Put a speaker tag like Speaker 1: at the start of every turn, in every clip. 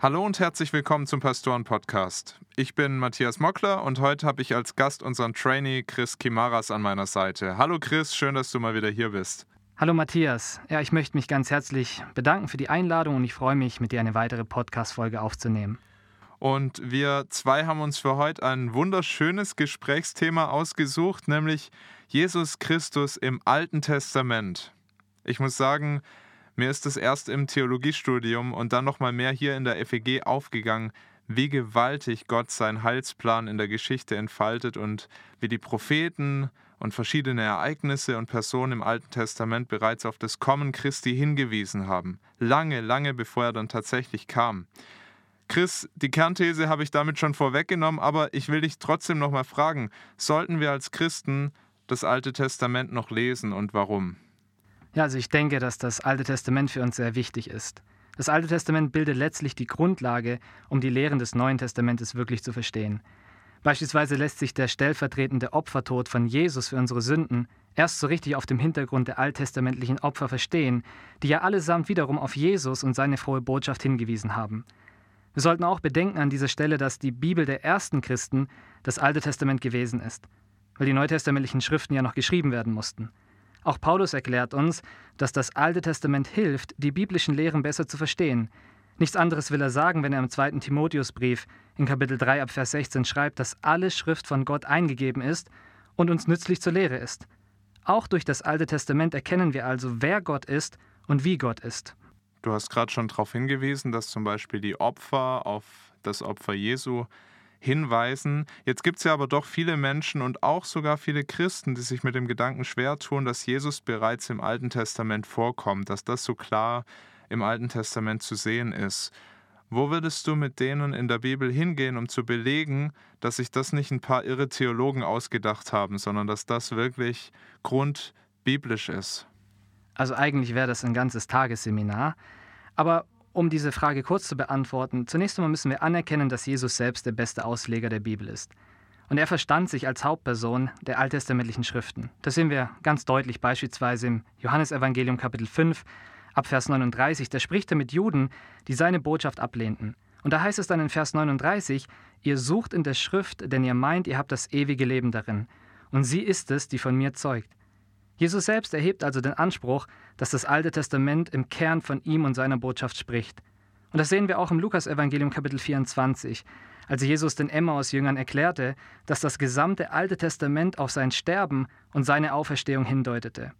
Speaker 1: Hallo und herzlich willkommen zum Pastoren-Podcast. Ich bin Matthias Mockler und heute habe ich als Gast unseren Trainee Chris Kimaras an meiner Seite. Hallo Chris, schön, dass du mal wieder hier bist.
Speaker 2: Hallo Matthias. Ja, ich möchte mich ganz herzlich bedanken für die Einladung und ich freue mich, mit dir eine weitere Podcast-Folge aufzunehmen.
Speaker 1: Und wir zwei haben uns für heute ein wunderschönes Gesprächsthema ausgesucht, nämlich Jesus Christus im Alten Testament. Ich muss sagen, mir ist es erst im Theologiestudium und dann nochmal mehr hier in der FEG aufgegangen, wie gewaltig Gott seinen Heilsplan in der Geschichte entfaltet und wie die Propheten und verschiedene Ereignisse und Personen im Alten Testament bereits auf das Kommen Christi hingewiesen haben. Lange, lange bevor er dann tatsächlich kam. Chris, die Kernthese habe ich damit schon vorweggenommen, aber ich will dich trotzdem nochmal fragen, sollten wir als Christen das Alte Testament noch lesen und warum?
Speaker 2: Ja, also ich denke, dass das Alte Testament für uns sehr wichtig ist. Das Alte Testament bildet letztlich die Grundlage, um die Lehren des Neuen Testamentes wirklich zu verstehen. Beispielsweise lässt sich der stellvertretende Opfertod von Jesus für unsere Sünden erst so richtig auf dem Hintergrund der alttestamentlichen Opfer verstehen, die ja allesamt wiederum auf Jesus und seine frohe Botschaft hingewiesen haben. Wir sollten auch bedenken an dieser Stelle, dass die Bibel der ersten Christen das Alte Testament gewesen ist, weil die neutestamentlichen Schriften ja noch geschrieben werden mussten. Auch Paulus erklärt uns, dass das Alte Testament hilft, die biblischen Lehren besser zu verstehen. Nichts anderes will er sagen, wenn er im zweiten Timotheusbrief in Kapitel 3 ab Vers 16 schreibt, dass alle Schrift von Gott eingegeben ist und uns nützlich zur Lehre ist. Auch durch das Alte Testament erkennen wir also, wer Gott ist und wie Gott ist.
Speaker 1: Du hast gerade schon darauf hingewiesen, dass zum Beispiel die Opfer auf das Opfer Jesu hinweisen. Jetzt gibt es ja aber doch viele Menschen und auch sogar viele Christen, die sich mit dem Gedanken schwer tun, dass Jesus bereits im Alten Testament vorkommt, dass das so klar im Alten Testament zu sehen ist. Wo würdest du mit denen in der Bibel hingehen, um zu belegen, dass sich das nicht ein paar irre Theologen ausgedacht haben, sondern dass das wirklich grundbiblisch ist?
Speaker 2: Also eigentlich wäre das ein ganzes Tagesseminar. Aber um diese Frage kurz zu beantworten, zunächst einmal müssen wir anerkennen, dass Jesus selbst der beste Ausleger der Bibel ist. Und er verstand sich als Hauptperson der alttestamentlichen Schriften. Das sehen wir ganz deutlich beispielsweise im Johannesevangelium Kapitel 5 ab Vers 39. Da spricht er mit Juden, die seine Botschaft ablehnten. Und da heißt es dann in Vers 39, ihr sucht in der Schrift, denn ihr meint, ihr habt das ewige Leben darin. Und sie ist es, die von mir zeugt. Jesus selbst erhebt also den Anspruch, dass das Alte Testament im Kern von ihm und seiner Botschaft spricht. Und das sehen wir auch im Lukasevangelium Kapitel 24, als Jesus den Emmaus-Jüngern erklärte, dass das gesamte Alte Testament auf sein Sterben und seine Auferstehung hindeutete.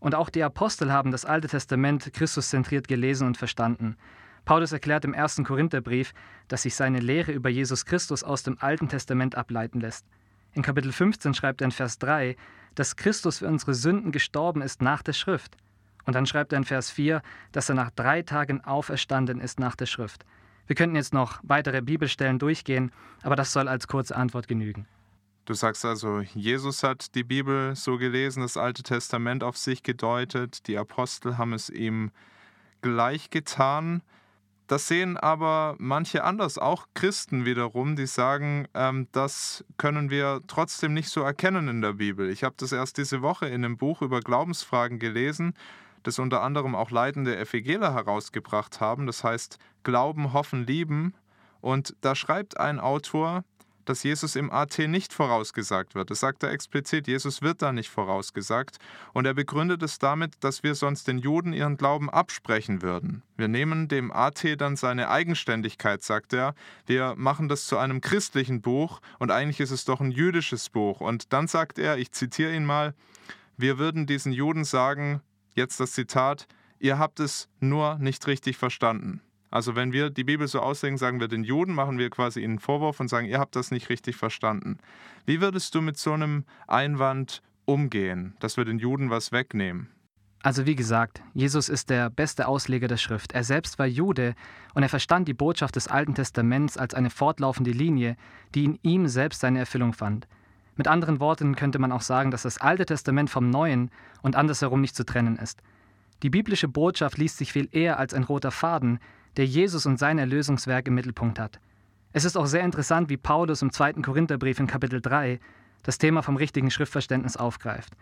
Speaker 2: Und auch die Apostel haben das Alte Testament Christuszentriert gelesen und verstanden. Paulus erklärt im ersten Korintherbrief, dass sich seine Lehre über Jesus Christus aus dem Alten Testament ableiten lässt. In Kapitel 15 schreibt er in Vers 3, dass Christus für unsere Sünden gestorben ist nach der Schrift. Und dann schreibt er in Vers 4, dass er nach drei Tagen auferstanden ist nach der Schrift. Wir könnten jetzt noch weitere Bibelstellen durchgehen, aber das soll als kurze Antwort genügen.
Speaker 1: Du sagst also, Jesus hat die Bibel so gelesen, das Alte Testament auf sich gedeutet, die Apostel haben es ihm gleich getan. Das sehen aber manche anders, auch Christen wiederum, die sagen, ähm, das können wir trotzdem nicht so erkennen in der Bibel. Ich habe das erst diese Woche in einem Buch über Glaubensfragen gelesen, das unter anderem auch leitende FEGler herausgebracht haben. Das heißt Glauben, Hoffen, Lieben. Und da schreibt ein Autor, dass Jesus im AT nicht vorausgesagt wird. Das sagt er explizit, Jesus wird da nicht vorausgesagt. Und er begründet es damit, dass wir sonst den Juden ihren Glauben absprechen würden. Wir nehmen dem AT dann seine Eigenständigkeit, sagt er. Wir machen das zu einem christlichen Buch und eigentlich ist es doch ein jüdisches Buch. Und dann sagt er, ich zitiere ihn mal, wir würden diesen Juden sagen, jetzt das Zitat, ihr habt es nur nicht richtig verstanden. Also wenn wir die Bibel so auslegen, sagen wir den Juden, machen wir quasi ihnen einen Vorwurf und sagen, ihr habt das nicht richtig verstanden. Wie würdest du mit so einem Einwand umgehen, dass wir den Juden was wegnehmen?
Speaker 2: Also wie gesagt, Jesus ist der beste Ausleger der Schrift. Er selbst war Jude und er verstand die Botschaft des Alten Testaments als eine fortlaufende Linie, die in ihm selbst seine Erfüllung fand. Mit anderen Worten könnte man auch sagen, dass das Alte Testament vom Neuen und andersherum nicht zu trennen ist. Die biblische Botschaft liest sich viel eher als ein roter Faden, der Jesus und sein Erlösungswerk im Mittelpunkt hat. Es ist auch sehr interessant, wie Paulus im zweiten Korintherbrief in Kapitel 3 das Thema vom richtigen Schriftverständnis aufgreift.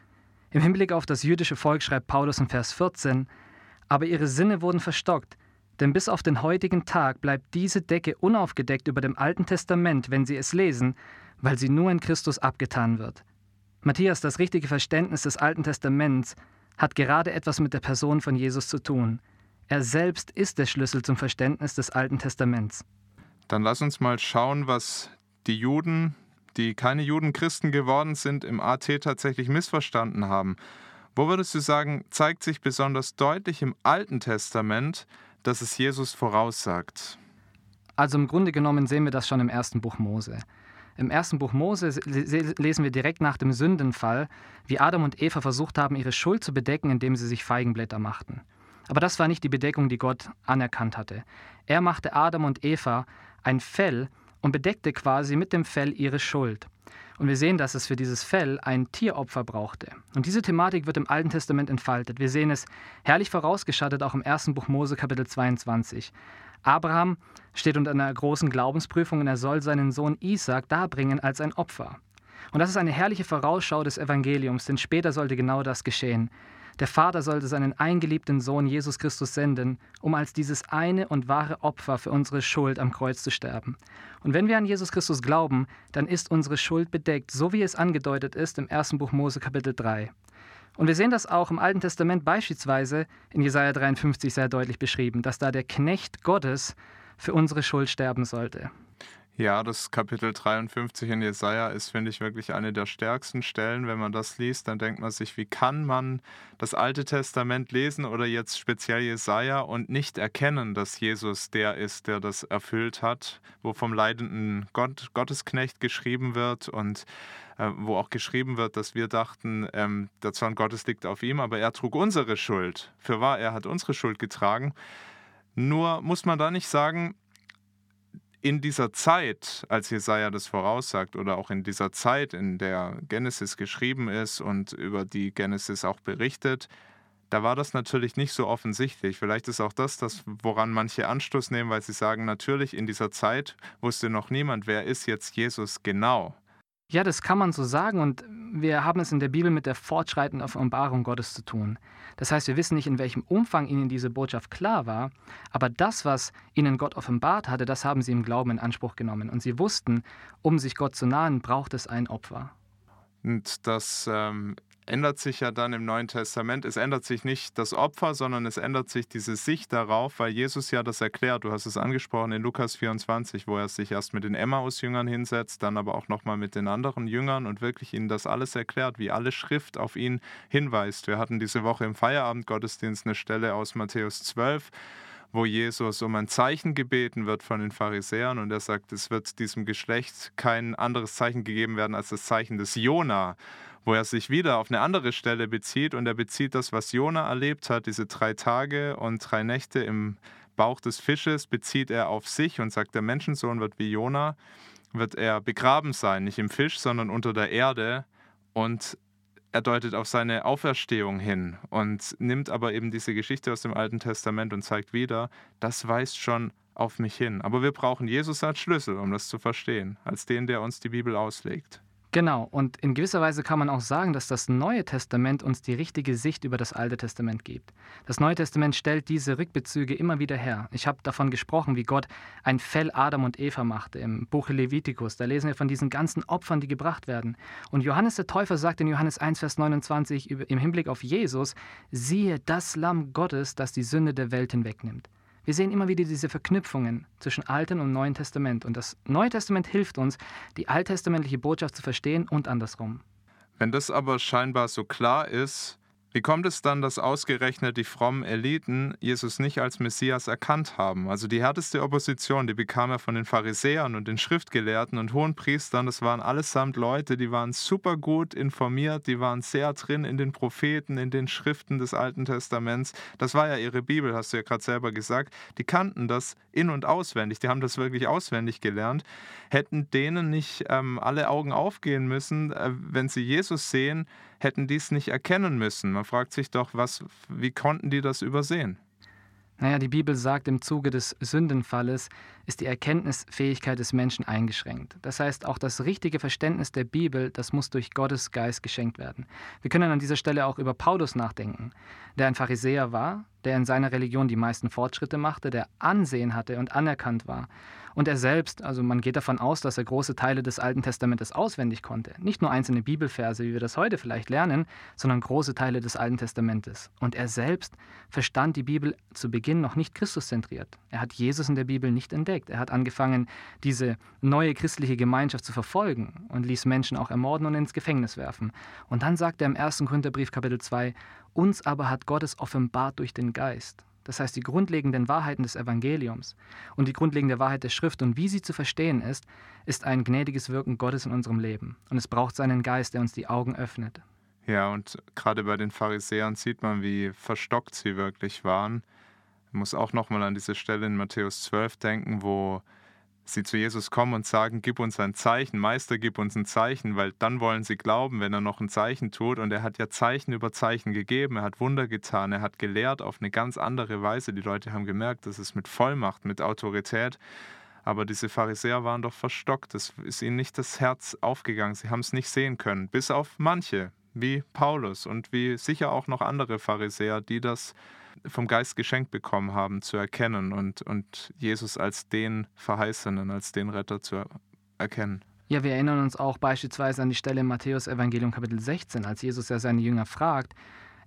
Speaker 2: Im Hinblick auf das jüdische Volk schreibt Paulus in Vers 14, aber ihre Sinne wurden verstockt, Denn bis auf den heutigen Tag bleibt diese Decke unaufgedeckt über dem Alten Testament, wenn Sie es lesen, weil sie nur in Christus abgetan wird. Matthias, das richtige Verständnis des Alten Testaments hat gerade etwas mit der Person von Jesus zu tun. Er selbst ist der Schlüssel zum Verständnis des Alten Testaments.
Speaker 1: Dann lass uns mal schauen, was die Juden, die keine Judenchristen geworden sind, im AT tatsächlich missverstanden haben. Wo würdest du sagen, zeigt sich besonders deutlich im Alten Testament, dass es Jesus voraussagt?
Speaker 2: Also im Grunde genommen sehen wir das schon im ersten Buch Mose. Im ersten Buch Mose lesen wir direkt nach dem Sündenfall, wie Adam und Eva versucht haben, ihre Schuld zu bedecken, indem sie sich Feigenblätter machten. Aber das war nicht die Bedeckung, die Gott anerkannt hatte. Er machte Adam und Eva ein Fell und bedeckte quasi mit dem Fell ihre Schuld. Und wir sehen, dass es für dieses Fell ein Tieropfer brauchte. Und diese Thematik wird im Alten Testament entfaltet. Wir sehen es herrlich vorausgeschattet auch im ersten Buch Mose Kapitel 22. Abraham steht unter einer großen Glaubensprüfung und er soll seinen Sohn Isaac darbringen als ein Opfer. Und das ist eine herrliche Vorausschau des Evangeliums, denn später sollte genau das geschehen. Der Vater sollte seinen eingeliebten Sohn Jesus Christus senden, um als dieses eine und wahre Opfer für unsere Schuld am Kreuz zu sterben. Und wenn wir an Jesus Christus glauben, dann ist unsere Schuld bedeckt, so wie es angedeutet ist im ersten Buch Mose Kapitel 3. Und wir sehen das auch im Alten Testament beispielsweise in Jesaja 53 sehr deutlich beschrieben, dass da der Knecht Gottes für unsere Schuld sterben sollte.
Speaker 1: Ja, das Kapitel 53 in Jesaja ist, finde ich, wirklich eine der stärksten Stellen. Wenn man das liest, dann denkt man sich, wie kann man das Alte Testament lesen oder jetzt speziell Jesaja und nicht erkennen, dass Jesus der ist, der das erfüllt hat, wo vom leidenden Gott, Gottesknecht geschrieben wird und äh, wo auch geschrieben wird, dass wir dachten, ähm, der Zorn Gottes liegt auf ihm, aber er trug unsere Schuld. Für wahr, er hat unsere Schuld getragen. Nur muss man da nicht sagen, in dieser Zeit, als Jesaja das voraussagt, oder auch in dieser Zeit, in der Genesis geschrieben ist und über die Genesis auch berichtet, da war das natürlich nicht so offensichtlich. Vielleicht ist auch das, das, woran manche Anstoß nehmen, weil sie sagen, natürlich in dieser Zeit wusste noch niemand, wer ist jetzt Jesus genau.
Speaker 2: Ja, das kann man so sagen und wir haben es in der Bibel mit der fortschreitenden Offenbarung Gottes zu tun. Das heißt, wir wissen nicht, in welchem Umfang ihnen diese Botschaft klar war, aber das, was ihnen Gott offenbart hatte, das haben sie im Glauben in Anspruch genommen. Und sie wussten, um sich Gott zu nahen, braucht es ein Opfer.
Speaker 1: Und das ähm, ändert sich ja dann im Neuen Testament. Es ändert sich nicht das Opfer, sondern es ändert sich diese Sicht darauf, weil Jesus ja das erklärt. Du hast es angesprochen in Lukas 24, wo er sich erst mit den Emmaus-Jüngern hinsetzt, dann aber auch nochmal mit den anderen Jüngern und wirklich ihnen das alles erklärt, wie alle Schrift auf ihn hinweist. Wir hatten diese Woche im Feierabendgottesdienst eine Stelle aus Matthäus 12 wo Jesus um ein Zeichen gebeten wird von den Pharisäern und er sagt, es wird diesem Geschlecht kein anderes Zeichen gegeben werden als das Zeichen des Jona wo er sich wieder auf eine andere Stelle bezieht und er bezieht das, was Jona erlebt hat, diese drei Tage und drei Nächte im Bauch des Fisches, bezieht er auf sich und sagt, der Menschensohn wird wie Jona, wird er begraben sein, nicht im Fisch, sondern unter der Erde und er deutet auf seine Auferstehung hin und nimmt aber eben diese Geschichte aus dem Alten Testament und zeigt wieder, das weist schon auf mich hin. Aber wir brauchen Jesus als Schlüssel, um das zu verstehen, als den, der uns die Bibel auslegt.
Speaker 2: Genau, und in gewisser Weise kann man auch sagen, dass das Neue Testament uns die richtige Sicht über das Alte Testament gibt. Das Neue Testament stellt diese Rückbezüge immer wieder her. Ich habe davon gesprochen, wie Gott ein Fell Adam und Eva machte im Buche Levitikus. Da lesen wir von diesen ganzen Opfern, die gebracht werden. Und Johannes der Täufer sagt in Johannes 1, Vers 29 im Hinblick auf Jesus, siehe das Lamm Gottes, das die Sünde der Welt hinwegnimmt. Wir sehen immer wieder diese Verknüpfungen zwischen Alten und Neuen Testament. Und das Neue Testament hilft uns, die alttestamentliche Botschaft zu verstehen und andersrum.
Speaker 1: Wenn das aber scheinbar so klar ist, wie kommt es dann, dass ausgerechnet die frommen Eliten Jesus nicht als Messias erkannt haben? Also die härteste Opposition, die bekam er von den Pharisäern und den Schriftgelehrten und Hohenpriestern. Das waren allesamt Leute, die waren super gut informiert, die waren sehr drin in den Propheten, in den Schriften des Alten Testaments. Das war ja ihre Bibel, hast du ja gerade selber gesagt. Die kannten das in- und auswendig, die haben das wirklich auswendig gelernt. Hätten denen nicht ähm, alle Augen aufgehen müssen, äh, wenn sie Jesus sehen, hätten dies nicht erkennen müssen. Man fragt sich doch, was, wie konnten die das übersehen?
Speaker 2: Naja, die Bibel sagt, im Zuge des Sündenfalles ist die Erkenntnisfähigkeit des Menschen eingeschränkt. Das heißt, auch das richtige Verständnis der Bibel, das muss durch Gottes Geist geschenkt werden. Wir können an dieser Stelle auch über Paulus nachdenken, der ein Pharisäer war, der in seiner Religion die meisten Fortschritte machte, der Ansehen hatte und anerkannt war. Und er selbst, also man geht davon aus, dass er große Teile des Alten Testamentes auswendig konnte. Nicht nur einzelne Bibelverse, wie wir das heute vielleicht lernen, sondern große Teile des Alten Testamentes. Und er selbst verstand die Bibel zu Beginn noch nicht Christuszentriert. Er hat Jesus in der Bibel nicht entdeckt. Er hat angefangen, diese neue christliche Gemeinschaft zu verfolgen und ließ Menschen auch ermorden und ins Gefängnis werfen. Und dann sagt er im 1. Korintherbrief Kapitel 2, uns aber hat Gott es offenbart durch den Geist das heißt die grundlegenden Wahrheiten des Evangeliums und die grundlegende Wahrheit der Schrift und wie sie zu verstehen ist, ist ein gnädiges Wirken Gottes in unserem Leben. Und es braucht seinen Geist, der uns die Augen öffnet.
Speaker 1: Ja, und gerade bei den Pharisäern sieht man, wie verstockt sie wirklich waren. Ich muss auch nochmal an diese Stelle in Matthäus 12 denken, wo sie zu Jesus kommen und sagen, gib uns ein Zeichen, Meister, gib uns ein Zeichen, weil dann wollen sie glauben, wenn er noch ein Zeichen tut. Und er hat ja Zeichen über Zeichen gegeben, er hat Wunder getan, er hat gelehrt auf eine ganz andere Weise. Die Leute haben gemerkt, das ist mit Vollmacht, mit Autorität. Aber diese Pharisäer waren doch verstockt, es ist ihnen nicht das Herz aufgegangen, sie haben es nicht sehen können, bis auf manche, wie Paulus und wie sicher auch noch andere Pharisäer, die das vom Geist geschenkt bekommen haben, zu erkennen und, und Jesus als den Verheißenen, als den Retter zu erkennen.
Speaker 2: Ja, wir erinnern uns auch beispielsweise an die Stelle im Matthäus Evangelium Kapitel 16, als Jesus ja seine Jünger fragt,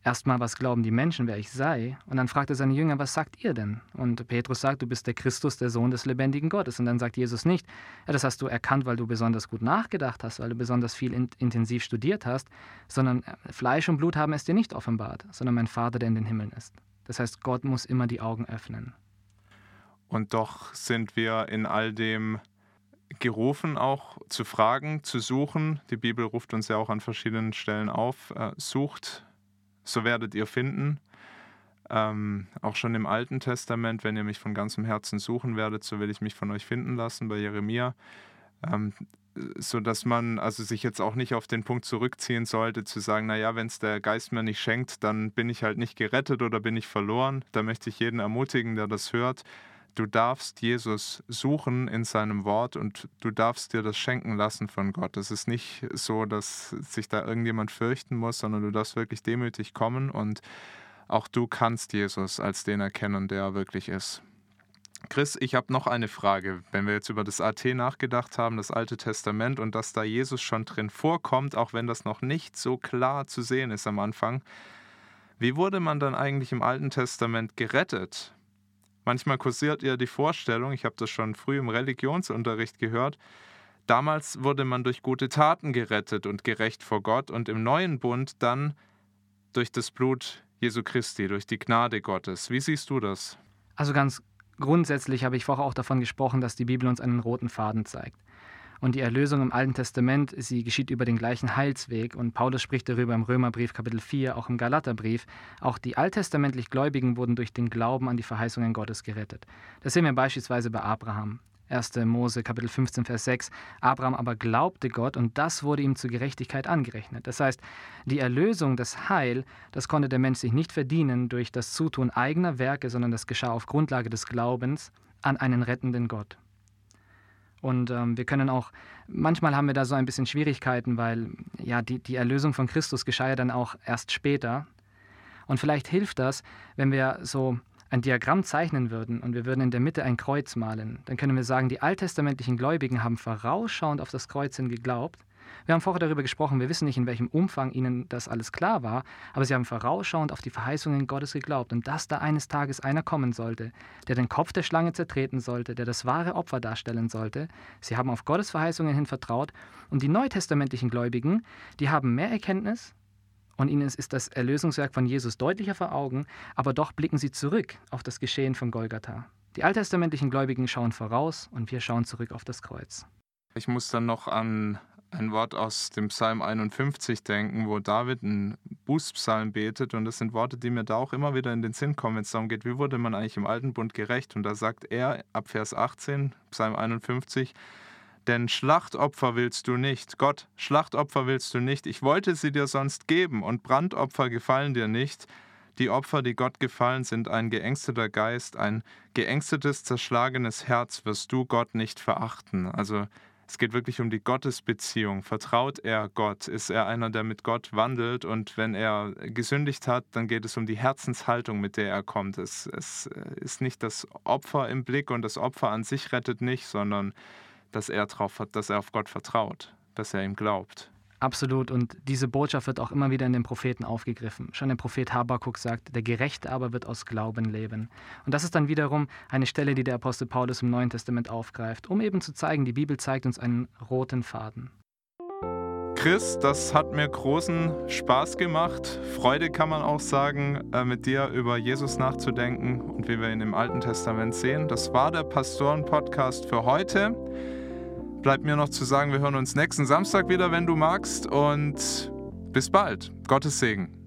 Speaker 2: erstmal, was glauben die Menschen, wer ich sei? Und dann fragt er seine Jünger, was sagt ihr denn? Und Petrus sagt, du bist der Christus, der Sohn des lebendigen Gottes. Und dann sagt Jesus nicht, ja, das hast du erkannt, weil du besonders gut nachgedacht hast, weil du besonders viel in, intensiv studiert hast, sondern äh, Fleisch und Blut haben es dir nicht offenbart, sondern mein Vater, der in den Himmeln ist. Das heißt, Gott muss immer die Augen öffnen.
Speaker 1: Und doch sind wir in all dem gerufen, auch zu fragen, zu suchen. Die Bibel ruft uns ja auch an verschiedenen Stellen auf. Äh, sucht, so werdet ihr finden. Ähm, auch schon im Alten Testament, wenn ihr mich von ganzem Herzen suchen werdet, so will ich mich von euch finden lassen, bei Jeremia. Ähm, so dass man also sich jetzt auch nicht auf den Punkt zurückziehen sollte, zu sagen, naja, wenn es der Geist mir nicht schenkt, dann bin ich halt nicht gerettet oder bin ich verloren. Da möchte ich jeden ermutigen, der das hört. Du darfst Jesus suchen in seinem Wort und du darfst dir das schenken lassen von Gott. Es ist nicht so, dass sich da irgendjemand fürchten muss, sondern du darfst wirklich demütig kommen und auch du kannst Jesus als den erkennen, der er wirklich ist. Chris, ich habe noch eine Frage. Wenn wir jetzt über das AT nachgedacht haben, das Alte Testament und dass da Jesus schon drin vorkommt, auch wenn das noch nicht so klar zu sehen ist am Anfang, wie wurde man dann eigentlich im Alten Testament gerettet? Manchmal kursiert ja die Vorstellung, ich habe das schon früh im Religionsunterricht gehört, damals wurde man durch gute Taten gerettet und gerecht vor Gott und im neuen Bund dann durch das Blut Jesu Christi, durch die Gnade Gottes. Wie siehst du das?
Speaker 2: Also ganz Grundsätzlich habe ich vorher auch davon gesprochen, dass die Bibel uns einen roten Faden zeigt. Und die Erlösung im Alten Testament, sie geschieht über den gleichen Heilsweg. Und Paulus spricht darüber im Römerbrief Kapitel 4, auch im Galaterbrief. Auch die alttestamentlich Gläubigen wurden durch den Glauben an die Verheißungen Gottes gerettet. Das sehen wir beispielsweise bei Abraham. 1. Mose Kapitel 15, Vers 6. Abraham aber glaubte Gott und das wurde ihm zur Gerechtigkeit angerechnet. Das heißt, die Erlösung, das Heil, das konnte der Mensch sich nicht verdienen durch das Zutun eigener Werke, sondern das geschah auf Grundlage des Glaubens an einen rettenden Gott. Und ähm, wir können auch, manchmal haben wir da so ein bisschen Schwierigkeiten, weil ja, die, die Erlösung von Christus geschah ja dann auch erst später. Und vielleicht hilft das, wenn wir so ein Diagramm zeichnen würden und wir würden in der Mitte ein Kreuz malen, dann können wir sagen, die alttestamentlichen Gläubigen haben vorausschauend auf das Kreuz hin geglaubt. Wir haben vorher darüber gesprochen, wir wissen nicht, in welchem Umfang ihnen das alles klar war, aber sie haben vorausschauend auf die Verheißungen Gottes geglaubt und dass da eines Tages einer kommen sollte, der den Kopf der Schlange zertreten sollte, der das wahre Opfer darstellen sollte. Sie haben auf Gottes Verheißungen hin vertraut und die neutestamentlichen Gläubigen, die haben mehr Erkenntnis, und ihnen ist das Erlösungswerk von Jesus deutlicher vor Augen, aber doch blicken sie zurück auf das Geschehen von Golgatha. Die alttestamentlichen Gläubigen schauen voraus und wir schauen zurück auf das Kreuz.
Speaker 1: Ich muss dann noch an ein Wort aus dem Psalm 51 denken, wo David einen Bußpsalm betet. Und das sind Worte, die mir da auch immer wieder in den Sinn kommen, wenn es darum geht, wie wurde man eigentlich im Alten Bund gerecht. Und da sagt er ab Vers 18, Psalm 51, denn Schlachtopfer willst du nicht. Gott, Schlachtopfer willst du nicht. Ich wollte sie dir sonst geben und Brandopfer gefallen dir nicht. Die Opfer, die Gott gefallen, sind ein geängsteter Geist, ein geängstetes, zerschlagenes Herz wirst du Gott nicht verachten. Also Es geht wirklich um die Gottesbeziehung. Vertraut er Gott? Ist er einer, der mit Gott wandelt? Und wenn er gesündigt hat, dann geht es um die Herzenshaltung, mit der er kommt. Es, es ist nicht das Opfer im Blick und das Opfer an sich rettet nicht, sondern dass er, drauf dass er auf Gott vertraut, dass er ihm glaubt.
Speaker 2: Absolut. Und diese Botschaft wird auch immer wieder in den Propheten aufgegriffen. Schon der Prophet Habakuk sagt, der Gerechte aber wird aus Glauben leben. Und das ist dann wiederum eine Stelle, die der Apostel Paulus im Neuen Testament aufgreift, um eben zu zeigen, die Bibel zeigt uns einen roten Faden.
Speaker 1: Chris, das hat mir großen Spaß gemacht. Freude kann man auch sagen, äh, mit dir über Jesus nachzudenken und wie wir ihn im Alten Testament sehen. Das war der Pastoren-Podcast für heute. Bleibt mir noch zu sagen, wir hören uns nächsten Samstag wieder, wenn du magst. Und bis bald. Gottes Segen.